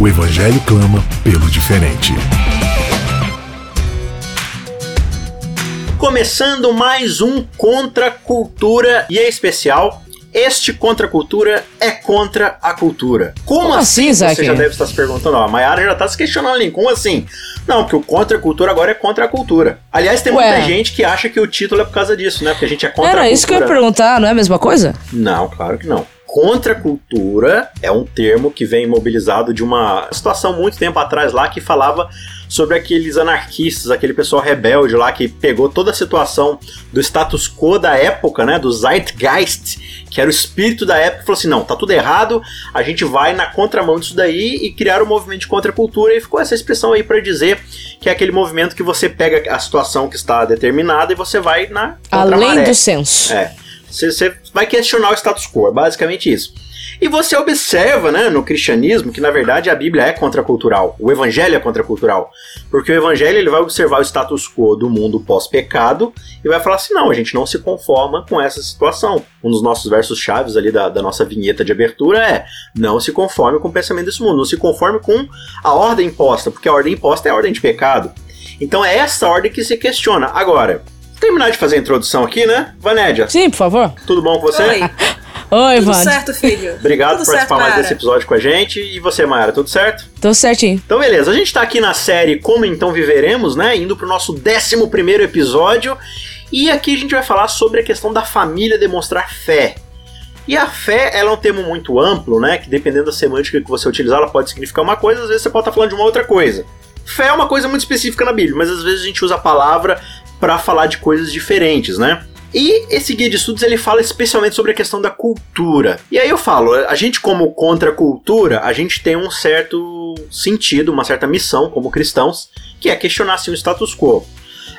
O Evangelho clama pelo diferente. Começando mais um Contra a Cultura e é especial. Este contra a cultura é contra a cultura. Como, Como assim, assim? Zaque? Você já deve estar se perguntando. Ó, a Mayara já está se questionando ali. Como assim? Não, porque o contra a cultura agora é contra a cultura. Aliás, tem Ué. muita gente que acha que o título é por causa disso, né? Porque a gente é contra a Era cultura. isso que eu ia perguntar, não é a mesma coisa? Não, claro que não. Contracultura é um termo que vem mobilizado de uma situação muito tempo atrás lá que falava sobre aqueles anarquistas, aquele pessoal rebelde lá que pegou toda a situação do status quo da época, né, do Zeitgeist, que era o espírito da época, e falou assim: "Não, tá tudo errado, a gente vai na contramão disso daí e criar o movimento de contracultura" e ficou essa expressão aí para dizer que é aquele movimento que você pega a situação que está determinada e você vai na Além do senso. É. Você, você vai questionar o status quo, é basicamente isso. E você observa, né, no cristianismo, que na verdade a Bíblia é contracultural, o evangelho é contracultural. Porque o evangelho ele vai observar o status quo do mundo pós-pecado e vai falar assim: não, a gente não se conforma com essa situação. Um dos nossos versos chaves ali da, da nossa vinheta de abertura é: não se conforme com o pensamento desse mundo, não se conforme com a ordem imposta, porque a ordem imposta é a ordem de pecado. Então é essa ordem que se questiona. Agora, terminar de fazer a introdução aqui, né? Vanédia, Sim, por favor. tudo bom com você? Oi, Oi, tudo certo, filho? Obrigado tudo por participar mais desse episódio com a gente. E você, Mayara, tudo certo? Tô certinho. Então, beleza. A gente tá aqui na série Como Então Viveremos, né? Indo pro nosso 11 primeiro episódio. E aqui a gente vai falar sobre a questão da família demonstrar fé. E a fé, ela é um termo muito amplo, né? Que dependendo da semântica que você utilizar, ela pode significar uma coisa, às vezes você pode estar falando de uma outra coisa. Fé é uma coisa muito específica na Bíblia, mas às vezes a gente usa a palavra para falar de coisas diferentes, né? E esse guia de estudos ele fala especialmente sobre a questão da cultura. E aí eu falo, a gente como contra a gente tem um certo sentido, uma certa missão como cristãos, que é questionar assim, o status quo.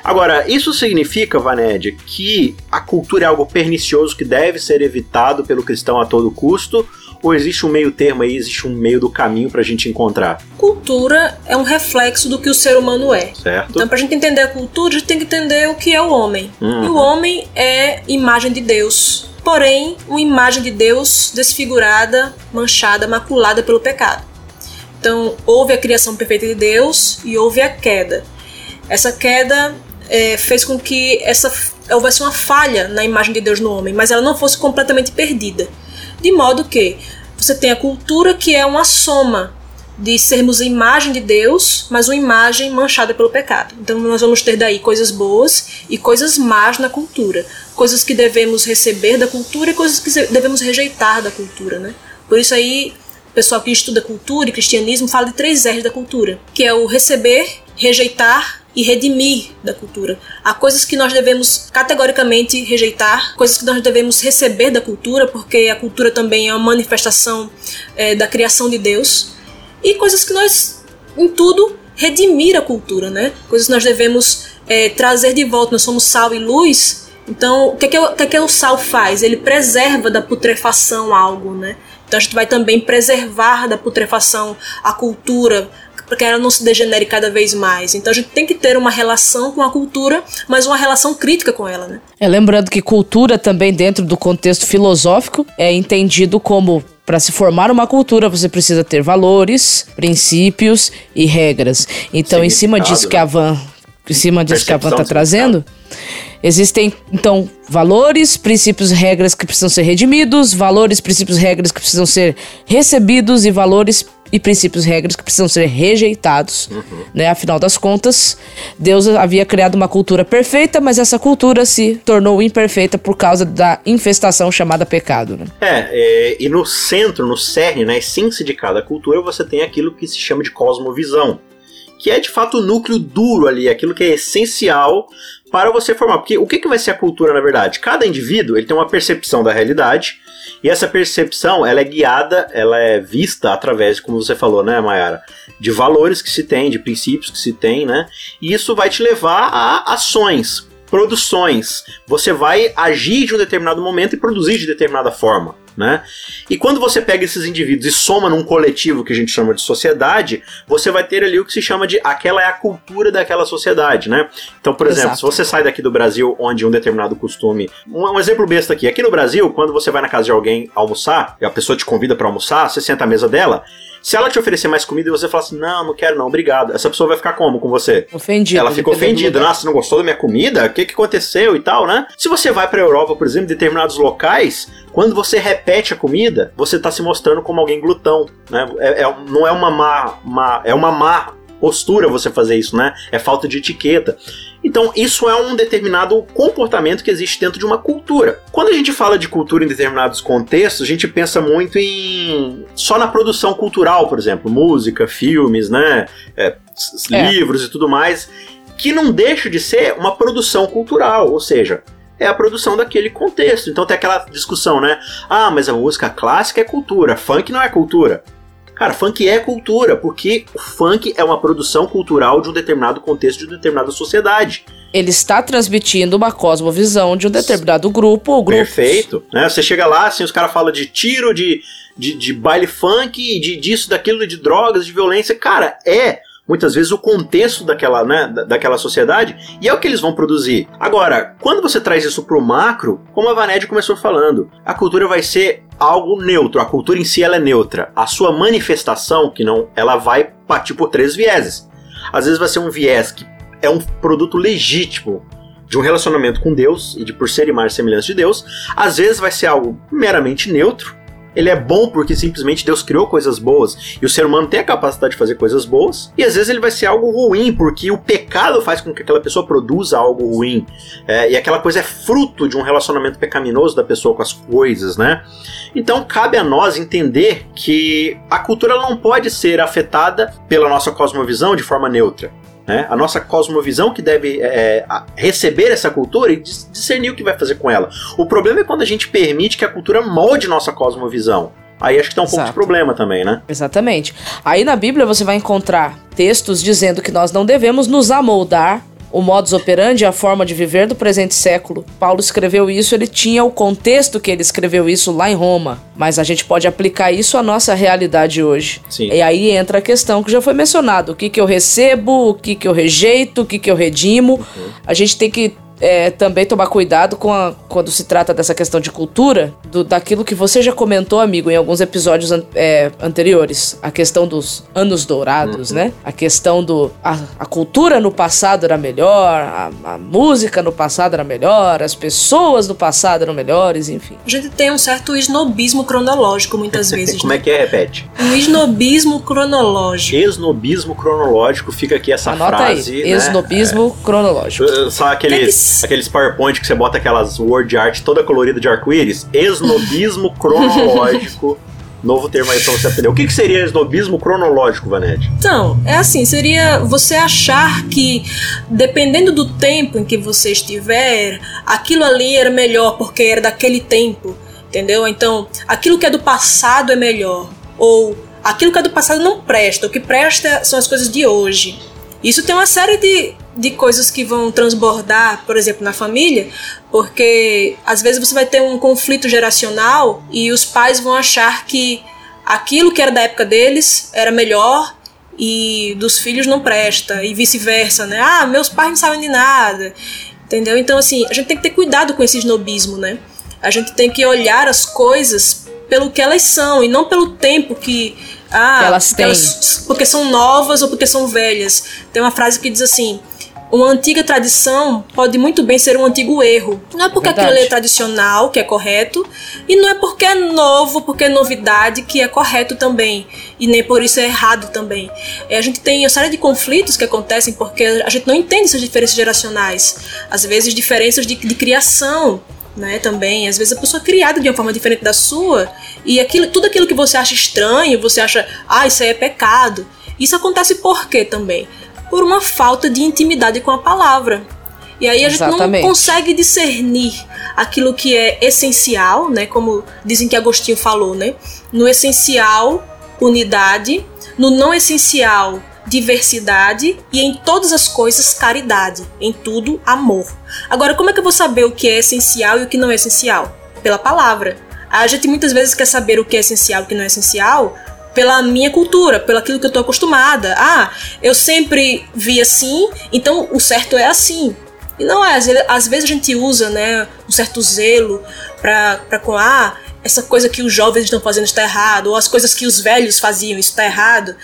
Agora, isso significa, Vanédia, que a cultura é algo pernicioso que deve ser evitado pelo cristão a todo custo? Ou existe um meio termo aí, existe um meio do caminho pra gente encontrar? Cultura é um reflexo do que o ser humano é. Certo? Então, pra gente entender a cultura, a gente tem que entender o que é o homem. Uhum. E o homem é imagem de Deus. Porém, uma imagem de Deus desfigurada, manchada, maculada pelo pecado. Então, houve a criação perfeita de Deus e houve a queda. Essa queda eh, fez com que essa, houvesse uma falha na imagem de Deus no homem, mas ela não fosse completamente perdida. De modo que você tem a cultura que é uma soma de sermos a imagem de Deus, mas uma imagem manchada pelo pecado. Então nós vamos ter daí coisas boas e coisas más na cultura, coisas que devemos receber da cultura e coisas que devemos rejeitar da cultura, né? Por isso aí o pessoal que estuda cultura e cristianismo fala de três R's da cultura, que é o receber, rejeitar e redimir da cultura. Há coisas que nós devemos categoricamente rejeitar, coisas que nós devemos receber da cultura, porque a cultura também é uma manifestação eh, da criação de Deus, e coisas que nós, em tudo, redimir a cultura, né? Coisas que nós devemos eh, trazer de volta. Nós somos sal e luz. Então, o que, é que, o, o que, é que o sal faz? Ele preserva da putrefação algo, né? Então a gente vai também preservar da putrefação a cultura, para que ela não se degenere cada vez mais. Então a gente tem que ter uma relação com a cultura, mas uma relação crítica com ela, né? É, lembrando que cultura também dentro do contexto filosófico é entendido como para se formar uma cultura, você precisa ter valores, princípios e regras. Então, em cima disso que a Van, em cima disso que a Van tá trazendo, existem então valores, princípios, regras que precisam ser redimidos, valores, princípios, regras que precisam ser recebidos e valores e princípios, regras que precisam ser rejeitados, uhum. né? Afinal das contas, Deus havia criado uma cultura perfeita, mas essa cultura se tornou imperfeita por causa da infestação chamada pecado, né? É, é, e no centro, no cerne, na essência de cada cultura, você tem aquilo que se chama de cosmovisão, que é de fato o núcleo duro ali, aquilo que é essencial para você formar. Porque o que, que vai ser a cultura, na verdade? Cada indivíduo ele tem uma percepção da realidade E essa percepção, ela é guiada, ela é vista através, como você falou, né, Mayara, de valores que se tem, de princípios que se tem, né? E isso vai te levar a ações, produções. Você vai agir de um determinado momento e produzir de determinada forma né? E quando você pega esses indivíduos e soma num coletivo que a gente chama de sociedade, você vai ter ali o que se chama de aquela é a cultura daquela sociedade, né? Então, por exemplo, Exato. se você sai daqui do Brasil onde um determinado costume, um, um, exemplo besta aqui, aqui no Brasil, quando você vai na casa de alguém almoçar, e a pessoa te convida para almoçar, você senta à mesa dela, se ela te oferecer mais comida e você falar assim, não, não quero não, obrigado. Essa pessoa vai ficar como com você? Ofendida. Ela fica ofendida. Nossa, não gostou da minha comida? O que, que aconteceu e tal, né? Se você vai pra Europa, por exemplo, em determinados locais, quando você repete a comida, você está se mostrando como alguém glutão, né? É, é, não é uma má, má, é uma má postura você fazer isso, né? É falta de etiqueta. Então, isso é um determinado comportamento que existe dentro de uma cultura. Quando a gente fala de cultura em determinados contextos, a gente pensa muito em só na produção cultural, por exemplo, música, filmes, né, é, é. livros e tudo mais, que não deixa de ser uma produção cultural, ou seja, é a produção daquele contexto. Então tem aquela discussão, né? Ah, mas a música clássica é cultura, funk não é cultura. Cara, funk é cultura, porque o funk é uma produção cultural de um determinado contexto, de uma determinada sociedade. Ele está transmitindo uma cosmovisão de um determinado grupo ou grupo. Perfeito. Né? Você chega lá, assim, os caras falam de tiro, de, de, de baile funk, de disso, daquilo, de drogas, de violência. Cara, é muitas vezes o contexto daquela, né, daquela sociedade e é o que eles vão produzir. Agora, quando você traz isso para o macro, como a Vaned começou falando, a cultura vai ser algo neutro, a cultura em si ela é neutra. A sua manifestação, que não, ela vai partir por três vieses. Às vezes vai ser um viés que é um produto legítimo de um relacionamento com Deus e de por ser imagem e semelhança de Deus. Às vezes vai ser algo meramente neutro, ele é bom porque simplesmente Deus criou coisas boas e o ser humano tem a capacidade de fazer coisas boas. E às vezes ele vai ser algo ruim porque o pecado faz com que aquela pessoa produza algo ruim. É, e aquela coisa é fruto de um relacionamento pecaminoso da pessoa com as coisas, né? Então cabe a nós entender que a cultura não pode ser afetada pela nossa cosmovisão de forma neutra. Né? A nossa cosmovisão que deve é, receber essa cultura e discernir o que vai fazer com ela. O problema é quando a gente permite que a cultura molde nossa cosmovisão. Aí acho que tem um Exato. pouco de problema também, né? Exatamente. Aí na Bíblia você vai encontrar textos dizendo que nós não devemos nos amoldar o modus operandi, a forma de viver do presente século. Paulo escreveu isso, ele tinha o contexto que ele escreveu isso lá em Roma, mas a gente pode aplicar isso à nossa realidade hoje. Sim. E aí entra a questão que já foi mencionado: o que, que eu recebo, o que, que eu rejeito, o que, que eu redimo. Uhum. A gente tem que é, também tomar cuidado com a, quando se trata dessa questão de cultura, do, daquilo que você já comentou, amigo, em alguns episódios an, é, anteriores. A questão dos anos dourados, uhum. né? A questão do. A, a, cultura no passado era melhor, a, a, música no passado era melhor, as pessoas no passado eram melhores, enfim. A gente tem um certo esnobismo cronológico muitas vezes. Como é né? é que é? Repete. Um esnobismo cronológico. Esnobismo cronológico, fica aqui essa Anota frase. Aí. Né? Esnobismo é. cronológico. Só aqueles aqueles PowerPoint que você bota aquelas word art toda colorida de arco-íris. Esnobismo cronológico. Novo termo aí pra você aprender. O que, que seria esnobismo cronológico, Vanette? Então, é assim, seria você achar que, dependendo do tempo em que você estiver, aquilo ali era melhor porque era daquele tempo, entendeu? Então, aquilo que é do passado é melhor. Ou aquilo que é do passado não presta. O que presta são as coisas de hoje. Isso tem uma série de de coisas que vão transbordar, por exemplo, na família, porque às vezes você vai ter um conflito geracional e os pais vão achar que aquilo que era da época deles era melhor e dos filhos não presta e vice-versa, né? Ah, meus pais não sabem de nada. Entendeu? Então assim, a gente tem que ter cuidado com esse snobismo, né? A gente tem que olhar as coisas pelo que elas são e não pelo tempo que ah, elas têm. Elas, porque são novas ou porque são velhas. Tem uma frase que diz assim: uma antiga tradição pode muito bem ser um antigo erro. Não é porque Verdade. aquilo é tradicional que é correto, e não é porque é novo, porque é novidade que é correto também. E nem por isso é errado também. É, a gente tem uma série de conflitos que acontecem porque a gente não entende essas diferenças geracionais. Às vezes, diferenças de, de criação. Né, também, às vezes a pessoa é criada de uma forma diferente da sua e aquilo, tudo aquilo que você acha estranho, você acha, ah, isso aí é pecado. Isso acontece por quê também? Por uma falta de intimidade com a palavra. E aí a Exatamente. gente não consegue discernir aquilo que é essencial, né? Como dizem que Agostinho falou, né? No essencial, unidade, no não essencial, diversidade e em todas as coisas caridade, em tudo amor. Agora, como é que eu vou saber o que é essencial e o que não é essencial? Pela palavra. A gente muitas vezes quer saber o que é essencial e o que não é essencial pela minha cultura, pelo aquilo que eu estou acostumada. Ah, eu sempre vi assim, então o certo é assim. E não é, às vezes a gente usa, né, um certo zelo para com ah, essa coisa que os jovens estão fazendo está errado, ou as coisas que os velhos faziam está errado,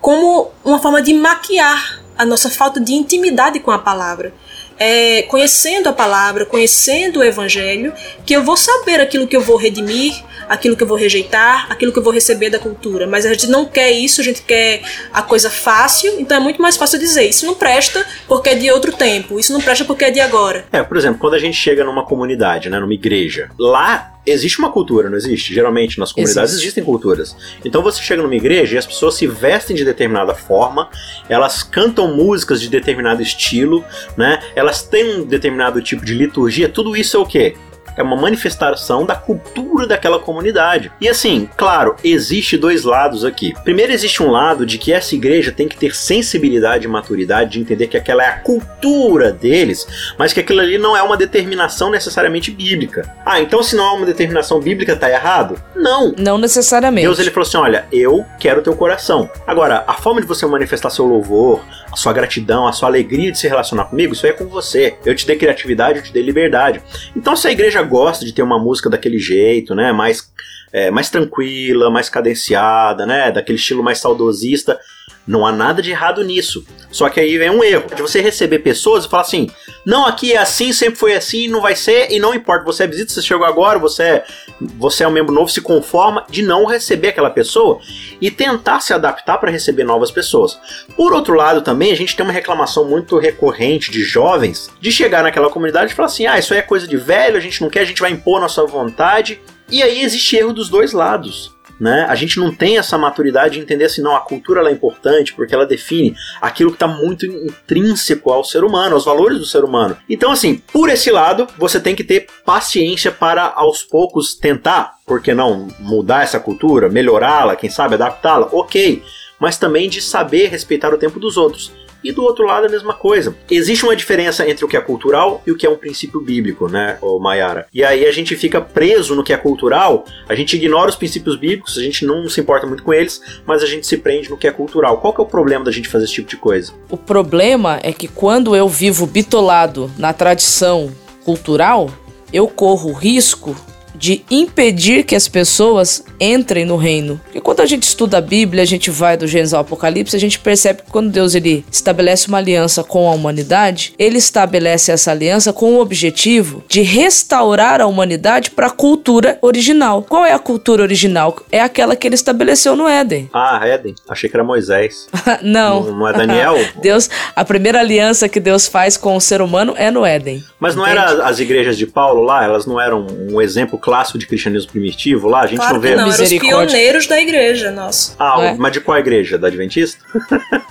como uma forma de maquiar a nossa falta de intimidade com a palavra. É, conhecendo a palavra, conhecendo o evangelho, que eu vou saber aquilo que eu vou redimir, aquilo que eu vou rejeitar, aquilo que eu vou receber da cultura. Mas a gente não quer isso, a gente quer a coisa fácil, então é muito mais fácil dizer: isso não presta porque é de outro tempo, isso não presta porque é de agora. É, por exemplo, quando a gente chega numa comunidade, né, numa igreja, lá existe uma cultura, não existe? Geralmente nas comunidades existe. existem culturas. Então você chega numa igreja e as pessoas se vestem de determinada forma, elas cantam músicas de determinado estilo, né? Elas têm um determinado tipo de liturgia. Tudo isso é o quê? É uma manifestação da cultura daquela comunidade. E assim, claro, existe dois lados aqui. Primeiro existe um lado de que essa igreja tem que ter sensibilidade e maturidade de entender que aquela é a cultura deles, mas que aquilo ali não é uma determinação necessariamente bíblica. Ah, então se não é uma determinação bíblica, tá errado? Não. Não necessariamente. Deus ele falou assim: olha, eu quero o teu coração. Agora, a forma de você manifestar seu louvor, a sua gratidão, a sua alegria de se relacionar comigo, isso aí é com você. Eu te dei criatividade, eu te dei liberdade. Então, se a igreja gosta de ter uma música daquele jeito, né, mais, é, mais tranquila, mais cadenciada, né, daquele estilo mais saudosista, não há nada de errado nisso. Só que aí vem um erro. De você receber pessoas e falar assim: não, aqui é assim, sempre foi assim, não vai ser, e não importa, você é visita, você chegou agora, você é, você é um membro novo, se conforma de não receber aquela pessoa e tentar se adaptar para receber novas pessoas. Por outro lado, também a gente tem uma reclamação muito recorrente de jovens de chegar naquela comunidade e falar assim: ah, isso aí é coisa de velho, a gente não quer, a gente vai impor nossa vontade. E aí existe erro dos dois lados né? A gente não tem essa maturidade de entender assim, não, a cultura é importante porque ela define aquilo que está muito intrínseco ao ser humano, aos valores do ser humano. Então, assim, por esse lado, você tem que ter paciência para aos poucos tentar, por que não, mudar essa cultura, melhorá-la, quem sabe adaptá-la, ok. Mas também de saber respeitar o tempo dos outros. E do outro lado a mesma coisa. Existe uma diferença entre o que é cultural e o que é um princípio bíblico, né, Mayara? E aí a gente fica preso no que é cultural, a gente ignora os princípios bíblicos, a gente não se importa muito com eles, mas a gente se prende no que é cultural. Qual que é o problema da gente fazer esse tipo de coisa? O problema é que quando eu vivo bitolado na tradição cultural, eu corro o risco de impedir que as pessoas entrem no reino. Porque quando a gente estuda a Bíblia, a gente vai do Gênesis ao Apocalipse, a gente percebe que quando Deus ele estabelece uma aliança com a humanidade, ele estabelece essa aliança com o objetivo de restaurar a humanidade para a cultura original. Qual é a cultura original? É aquela que ele estabeleceu no Éden. Ah, Éden. Achei que era Moisés. não. não. Não é Daniel? Deus, a primeira aliança que Deus faz com o ser humano é no Éden. Mas não Entende? era as igrejas de Paulo lá? Elas não eram um exemplo clássico de cristianismo primitivo lá? A gente claro não vê. não, eram os pioneiros da igreja, nossa. Ah, é? mas de qual igreja? Da Adventista?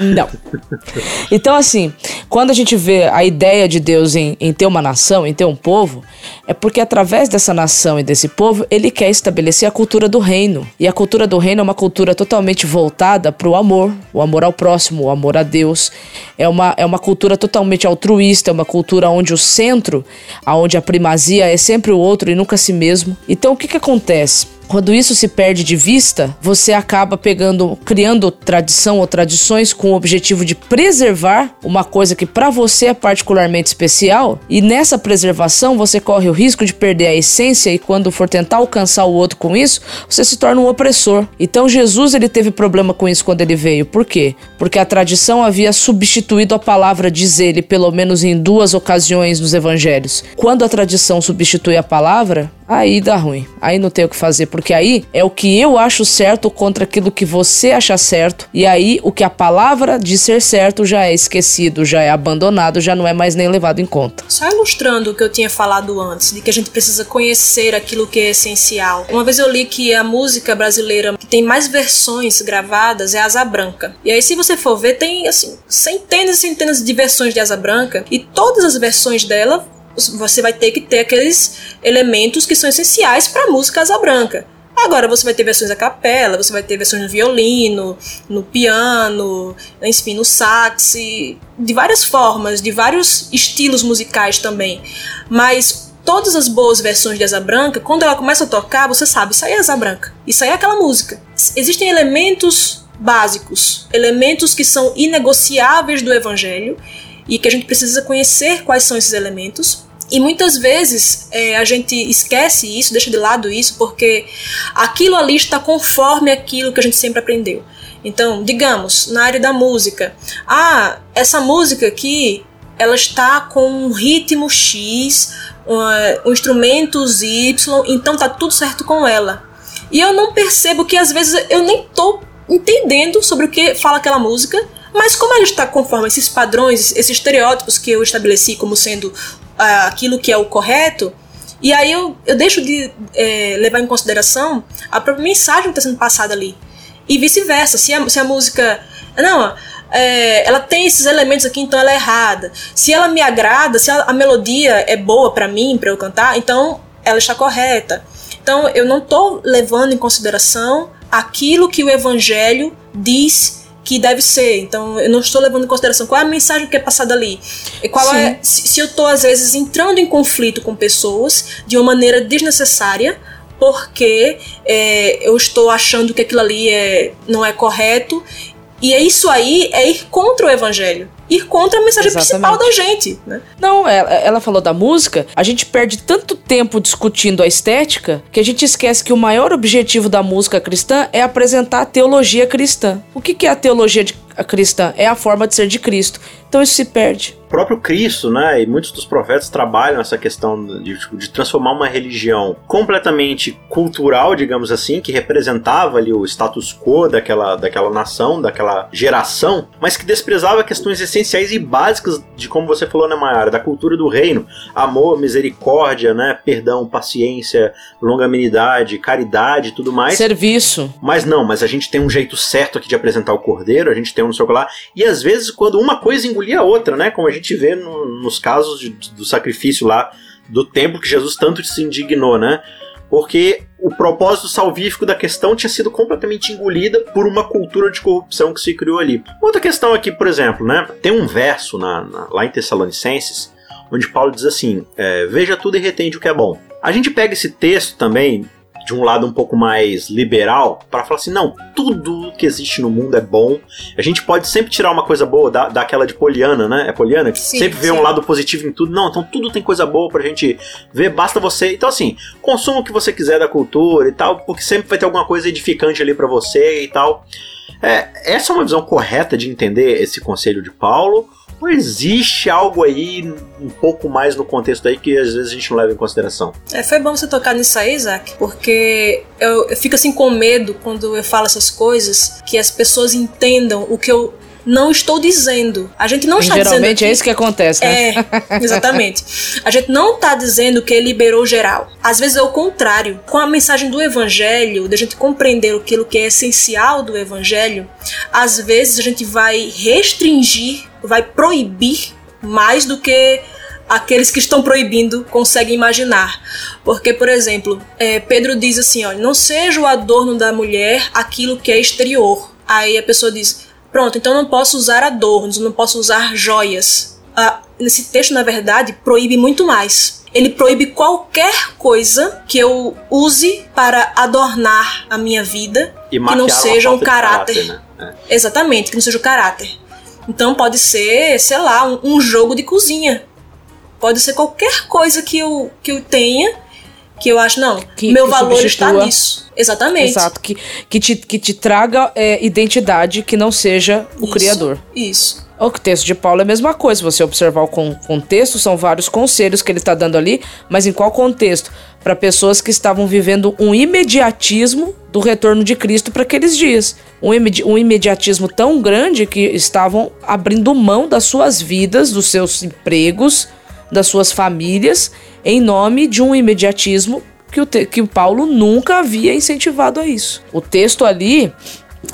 Não. Então, assim, quando a gente vê a ideia de Deus em, em ter uma nação, em ter um povo, é porque através dessa nação e desse povo, ele quer estabelecer a cultura do reino. E a cultura do reino é uma cultura totalmente voltada para o amor, o amor ao próximo, o amor a Deus. É uma, é uma cultura totalmente altruísta, é uma cultura onde o centro, onde a primazia é sempre o outro e nunca si mesmo. Então, o que, que acontece? Quando isso se perde de vista, você acaba pegando, criando tradição ou tradições com o objetivo de preservar uma coisa que para você é particularmente especial, e nessa preservação você corre o risco de perder a essência e quando for tentar alcançar o outro com isso, você se torna um opressor. Então Jesus ele teve problema com isso quando ele veio. Por quê? Porque a tradição havia substituído a palavra diz ele pelo menos em duas ocasiões nos evangelhos. Quando a tradição substitui a palavra, aí dá ruim. Aí não tem o que fazer, porque aí é o que eu acho certo contra aquilo que você acha certo, e aí o que a palavra de ser certo já é esquecido, já é abandonado, já não é mais nem levado em conta. Só ilustrando o que eu tinha falado antes, de que a gente precisa conhecer aquilo que é essencial. Uma vez eu li que a música brasileira que tem mais versões gravadas é Asa Branca. E aí se você for ver, tem assim, centenas e centenas de versões de Asa Branca, e todas as versões dela você vai ter que ter aqueles elementos que são essenciais para a música asa branca. Agora você vai ter versões a capela, você vai ter versões no violino, no piano, enfim, no sax, de várias formas, de vários estilos musicais também. Mas todas as boas versões de Asa Branca, quando ela começa a tocar, você sabe, isso aí é Asa Branca, isso aí é aquela música. Existem elementos básicos, elementos que são inegociáveis do evangelho e que a gente precisa conhecer quais são esses elementos e muitas vezes é, a gente esquece isso, deixa de lado isso, porque aquilo ali está conforme aquilo que a gente sempre aprendeu. Então, digamos, na área da música, ah, essa música aqui, ela está com um ritmo X, um, instrumentos Y, então tá tudo certo com ela. E eu não percebo que às vezes eu nem tô entendendo sobre o que fala aquela música, mas como ela está conforme esses padrões, esses estereótipos que eu estabeleci como sendo aquilo que é o correto, e aí eu, eu deixo de é, levar em consideração a própria mensagem que está sendo passada ali. E vice-versa, se a, se a música. Não, é, ela tem esses elementos aqui, então ela é errada. Se ela me agrada, se a, a melodia é boa para mim, para eu cantar, então ela está correta. Então eu não estou levando em consideração aquilo que o evangelho diz que deve ser. Então, eu não estou levando em consideração qual é a mensagem que é passada ali. E qual Sim. é. Se, se eu estou, às vezes, entrando em conflito com pessoas de uma maneira desnecessária, porque é, eu estou achando que aquilo ali é, não é correto. E é isso aí é ir contra o evangelho ir contra a mensagem Exatamente. principal da gente, né? Não, ela, ela falou da música, a gente perde tanto tempo discutindo a estética que a gente esquece que o maior objetivo da música cristã é apresentar a teologia cristã. O que, que é a teologia de, a cristã? É a forma de ser de Cristo. Então isso se perde próprio Cristo, né, e muitos dos profetas trabalham essa questão de, tipo, de transformar uma religião completamente cultural, digamos assim, que representava ali o status quo daquela, daquela nação, daquela geração, mas que desprezava questões essenciais e básicas de como você falou, né, Mayara, da cultura do reino, amor, misericórdia, né, perdão, paciência, longanimidade, caridade, tudo mais. Serviço. Mas não, mas a gente tem um jeito certo aqui de apresentar o cordeiro, a gente tem um no seu lá, e às vezes quando uma coisa engolia a outra, né, como a gente gente vê no, nos casos de, do sacrifício lá do templo que Jesus tanto se indignou, né? Porque o propósito salvífico da questão tinha sido completamente engolida por uma cultura de corrupção que se criou ali. Outra questão aqui, por exemplo, né? Tem um verso na, na, lá em Tessalonicenses onde Paulo diz assim: é, Veja tudo e retende o que é bom. A gente pega esse texto também de um lado um pouco mais liberal para falar assim, não, tudo que existe no mundo é bom. A gente pode sempre tirar uma coisa boa da, daquela de Poliana, né? É Poliana que sim, sempre vê sim. um lado positivo em tudo. Não, então tudo tem coisa boa pra gente ver, basta você. Então assim, consuma o que você quiser da cultura e tal, porque sempre vai ter alguma coisa edificante ali para você e tal. É, essa é uma visão correta de entender esse conselho de Paulo existe algo aí um pouco mais no contexto aí que às vezes a gente não leva em consideração? É, foi bom você tocar nisso aí, Isaac, porque eu, eu fico assim com medo quando eu falo essas coisas, que as pessoas entendam o que eu não estou dizendo. A gente não está Geralmente dizendo. Geralmente é isso que acontece, né? É, exatamente. A gente não está dizendo que ele liberou geral. Às vezes é o contrário. Com a mensagem do evangelho, da gente compreender aquilo que é essencial do evangelho, às vezes a gente vai restringir, vai proibir mais do que aqueles que estão proibindo conseguem imaginar. Porque, por exemplo, é, Pedro diz assim: olha, não seja o adorno da mulher aquilo que é exterior. Aí a pessoa diz: Pronto, então não posso usar adornos, não posso usar joias. Ah, nesse texto, na verdade, proíbe muito mais. Ele proíbe qualquer coisa que eu use para adornar a minha vida e que não seja um caráter. caráter né? é. Exatamente, que não seja o caráter. Então pode ser, sei lá, um, um jogo de cozinha. Pode ser qualquer coisa que eu, que eu tenha que eu acho, não, que, meu que valor está nisso. Exatamente. Exato, que, que, te, que te traga é, identidade que não seja o isso, Criador. Isso. O texto de Paulo é a mesma coisa. Se você observar o contexto, são vários conselhos que ele está dando ali, mas em qual contexto? Para pessoas que estavam vivendo um imediatismo do retorno de Cristo para aqueles dias. Um, imedi um imediatismo tão grande que estavam abrindo mão das suas vidas, dos seus empregos, das suas famílias em nome de um imediatismo que o, que o Paulo nunca havia incentivado a isso. O texto ali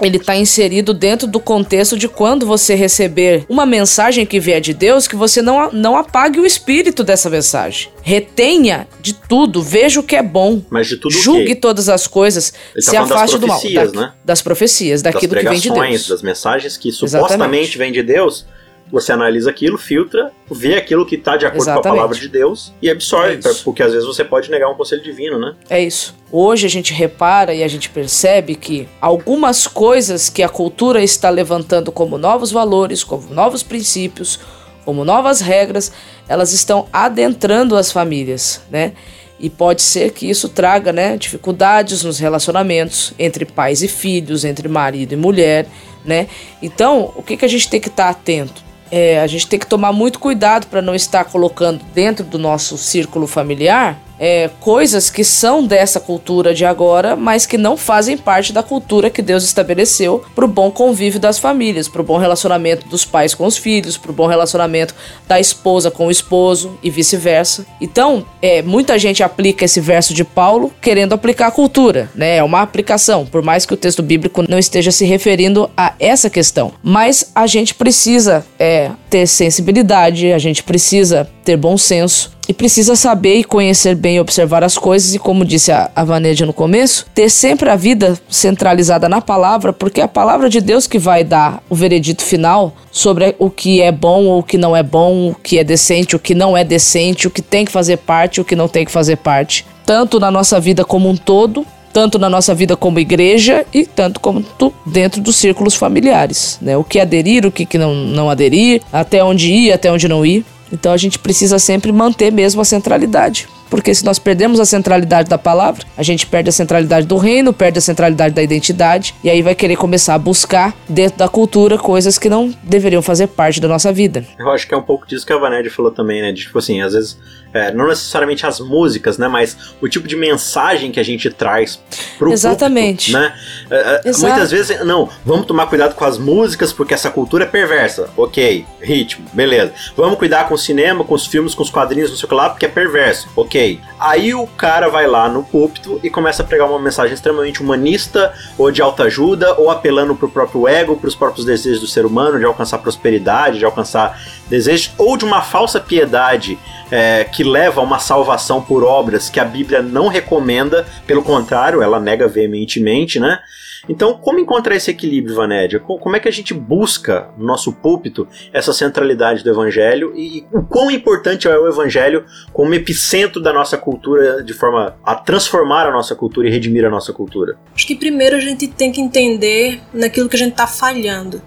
ele está inserido dentro do contexto de quando você receber uma mensagem que vier de Deus, que você não, não apague o espírito dessa mensagem. Retenha de tudo, veja o que é bom. Mas de tudo Julgue todas as coisas, Ele tá se tá afaste do mal. Da, né? Das profecias, daquilo das que vem de Deus. Das mensagens que supostamente vêm de Deus você analisa aquilo, filtra, vê aquilo que está de acordo Exatamente. com a palavra de Deus e absorve, é porque às vezes você pode negar um conselho divino, né? É isso. Hoje a gente repara e a gente percebe que algumas coisas que a cultura está levantando como novos valores, como novos princípios, como novas regras, elas estão adentrando as famílias, né? E pode ser que isso traga né, dificuldades nos relacionamentos entre pais e filhos, entre marido e mulher, né? Então, o que, que a gente tem que estar tá atento? É, a gente tem que tomar muito cuidado para não estar colocando dentro do nosso círculo familiar é, coisas que são dessa cultura de agora, mas que não fazem parte da cultura que Deus estabeleceu para o bom convívio das famílias, para o bom relacionamento dos pais com os filhos, para o bom relacionamento da esposa com o esposo e vice-versa. Então, é, muita gente aplica esse verso de Paulo querendo aplicar a cultura, né? É uma aplicação, por mais que o texto bíblico não esteja se referindo a essa questão. Mas a gente precisa é, ter sensibilidade, a gente precisa ter bom senso e precisa saber e conhecer bem e observar as coisas e como disse a, a Vanedia no começo, ter sempre a vida centralizada na palavra, porque é a palavra de Deus que vai dar o veredito final sobre o que é bom ou o que não é bom, o que é decente, o que não é decente, o que tem que fazer parte, o que não tem que fazer parte, tanto na nossa vida como um todo, tanto na nossa vida como igreja e tanto como dentro dos círculos familiares, né? O que aderir, o que, que não, não aderir, até onde ir, até onde não ir. Então a gente precisa sempre manter mesmo a centralidade. Porque se nós perdemos a centralidade da palavra, a gente perde a centralidade do reino, perde a centralidade da identidade, e aí vai querer começar a buscar dentro da cultura coisas que não deveriam fazer parte da nossa vida. Eu acho que é um pouco disso que a Vanessa falou também, né? De, tipo assim, às vezes é, não necessariamente as músicas, né? Mas o tipo de mensagem que a gente traz pro Exatamente. público, né? É, é muitas vezes, não, vamos tomar cuidado com as músicas porque essa cultura é perversa. Ok, ritmo, beleza. Vamos cuidar com o cinema, com os filmes, com os quadrinhos, não sei o que lá, porque é perverso. Ok. Aí o cara vai lá no púlpito e começa a pregar uma mensagem extremamente humanista, ou de autoajuda, ou apelando pro próprio ego, pros próprios desejos do ser humano, de alcançar prosperidade, de alcançar desejos, ou de uma falsa piedade é, que leva a uma salvação por obras que a Bíblia não recomenda, pelo contrário, ela nega veementemente, né? Então, como encontrar esse equilíbrio, Vanédia? Como é que a gente busca no nosso púlpito essa centralidade do Evangelho e o quão importante é o Evangelho como epicentro da nossa cultura, de forma a transformar a nossa cultura e redimir a nossa cultura? Acho que primeiro a gente tem que entender naquilo que a gente está falhando.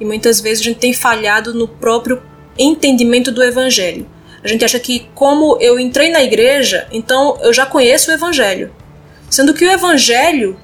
E muitas vezes a gente tem falhado no próprio entendimento do Evangelho. A gente acha que, como eu entrei na igreja, então eu já conheço o Evangelho. Sendo que o Evangelho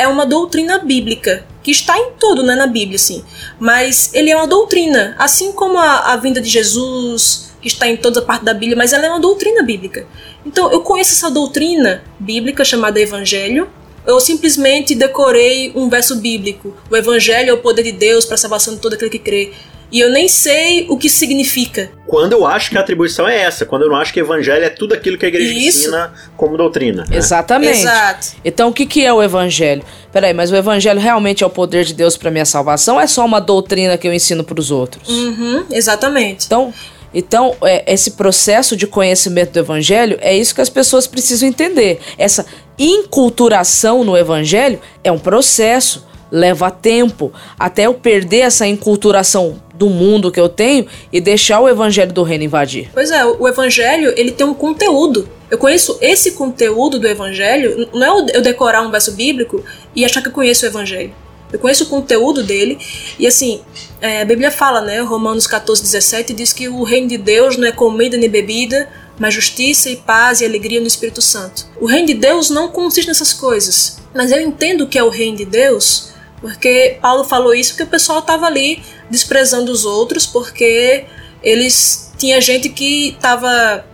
é uma doutrina bíblica, que está em todo, né, na Bíblia, assim. Mas ele é uma doutrina, assim como a, a vinda de Jesus, que está em toda a parte da Bíblia, mas ela é uma doutrina bíblica. Então eu conheço essa doutrina bíblica chamada Evangelho, eu simplesmente decorei um verso bíblico. O Evangelho é o poder de Deus para a salvação de todo aquele que crê e eu nem sei o que significa. Quando eu acho que a atribuição é essa, quando eu não acho que o evangelho é tudo aquilo que a igreja Isso. ensina como doutrina. Né? Exatamente. Exato. Então o que, que é o evangelho? Peraí, mas o evangelho realmente é o poder de Deus para minha salvação ou é só uma doutrina que eu ensino para os outros? Uhum, exatamente. Então. Então, é, esse processo de conhecimento do evangelho é isso que as pessoas precisam entender. Essa inculturação no evangelho é um processo leva tempo até eu perder essa enculturação do mundo que eu tenho e deixar o evangelho do reino invadir. Pois é, o evangelho, ele tem um conteúdo. Eu conheço esse conteúdo do evangelho, não é eu decorar um verso bíblico e achar que eu conheço o evangelho. Eu conheço o conteúdo dele e assim, é, a Bíblia fala, né, Romanos 14, 17, diz que o reino de Deus não é comida nem bebida, mas justiça e paz e alegria no Espírito Santo. O reino de Deus não consiste nessas coisas, mas eu entendo que é o reino de Deus porque Paulo falou isso porque o pessoal estava ali desprezando os outros, porque eles tinha gente que estava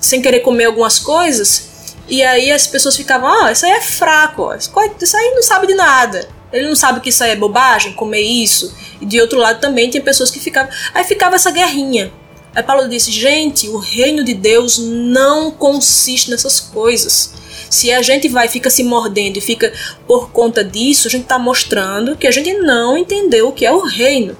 sem querer comer algumas coisas, e aí as pessoas ficavam, ah, isso aí é fraco, ó, isso aí não sabe de nada. Ele não sabe que isso aí é bobagem, comer isso. E de outro lado também tem pessoas que ficavam. Aí ficava essa guerrinha. Aí Paulo disse: gente, o reino de Deus não consiste nessas coisas. Se a gente vai fica se mordendo e fica por conta disso, a gente está mostrando que a gente não entendeu o que é o reino.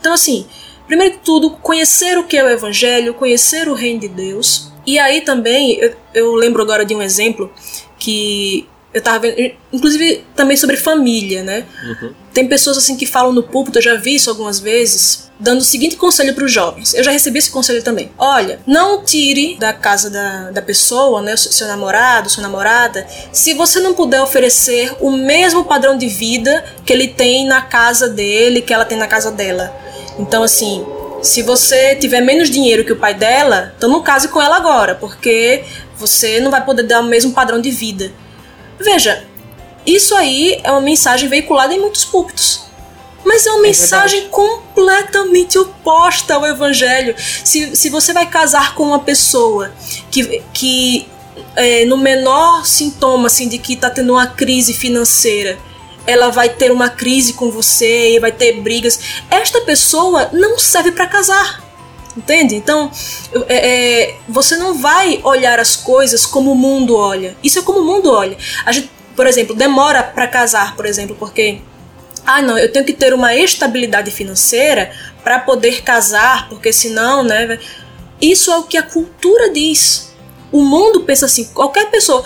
Então, assim, primeiro de tudo, conhecer o que é o evangelho, conhecer o reino de Deus. E aí também, eu, eu lembro agora de um exemplo que eu tava vendo, inclusive também sobre família, né? Uhum. Tem pessoas assim que falam no púlpito, eu já vi isso algumas vezes, dando o seguinte conselho para os jovens. Eu já recebi esse conselho também. Olha, não tire da casa da, da pessoa, né, seu namorado, sua namorada, se você não puder oferecer o mesmo padrão de vida que ele tem na casa dele, que ela tem na casa dela. Então, assim, se você tiver menos dinheiro que o pai dela, então não case com ela agora, porque você não vai poder dar o mesmo padrão de vida. Veja, isso aí é uma mensagem veiculada em muitos púlpitos. Mas é uma é mensagem verdade. completamente oposta ao evangelho. Se, se você vai casar com uma pessoa que, que é, no menor sintoma assim, de que está tendo uma crise financeira, ela vai ter uma crise com você e vai ter brigas. Esta pessoa não serve para casar. Entende? Então, é, é, você não vai olhar as coisas como o mundo olha. Isso é como o mundo olha. A gente, por exemplo, demora para casar, por exemplo, porque ah, não, eu tenho que ter uma estabilidade financeira para poder casar, porque senão, né? Isso é o que a cultura diz. O mundo pensa assim, qualquer pessoa,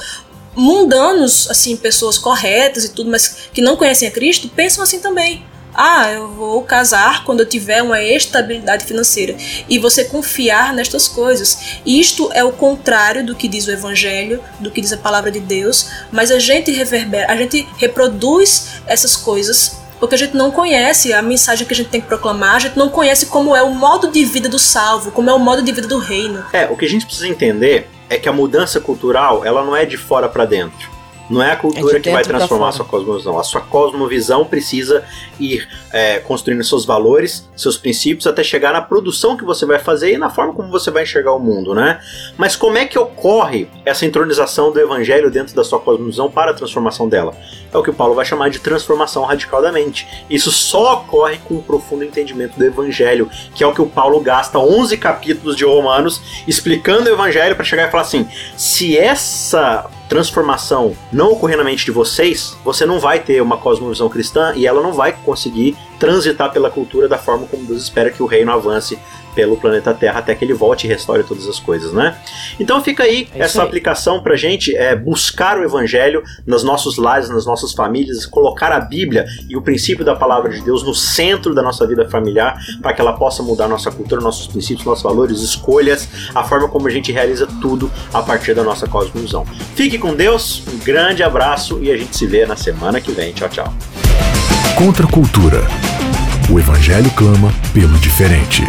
mundanos, assim, pessoas corretas e tudo, mas que não conhecem a Cristo, pensam assim também ah, eu vou casar quando eu tiver uma estabilidade financeira. E você confiar nestas coisas. Isto é o contrário do que diz o Evangelho, do que diz a palavra de Deus, mas a gente reverbera, a gente reproduz essas coisas porque a gente não conhece a mensagem que a gente tem que proclamar, a gente não conhece como é o modo de vida do salvo, como é o modo de vida do reino. É, o que a gente precisa entender é que a mudança cultural, ela não é de fora para dentro. Não é a cultura é que vai transformar a sua cosmovisão. A sua cosmovisão precisa ir é, construindo seus valores, seus princípios, até chegar na produção que você vai fazer e na forma como você vai enxergar o mundo, né? Mas como é que ocorre essa entronização do evangelho dentro da sua cosmovisão para a transformação dela? É o que o Paulo vai chamar de transformação radical da mente. Isso só ocorre com um profundo entendimento do evangelho, que é o que o Paulo gasta 11 capítulos de Romanos explicando o evangelho para chegar e falar assim: se essa transformação não ocorrer na mente de vocês, você não vai ter uma cosmovisão cristã e ela não vai conseguir transitar pela cultura da forma como Deus espera que o reino avance pelo planeta Terra até que ele volte e restaure todas as coisas, né? Então fica aí é essa aí. aplicação pra gente é buscar o evangelho nos nossos lares, nas nossas famílias, colocar a Bíblia e o princípio da palavra de Deus no centro da nossa vida familiar, para que ela possa mudar nossa cultura, nossos princípios, nossos valores, escolhas, a forma como a gente realiza tudo a partir da nossa cosmovisão. Com Deus, um grande abraço e a gente se vê na semana que vem. Tchau, tchau. Contra a cultura. O evangelho clama pelo diferente.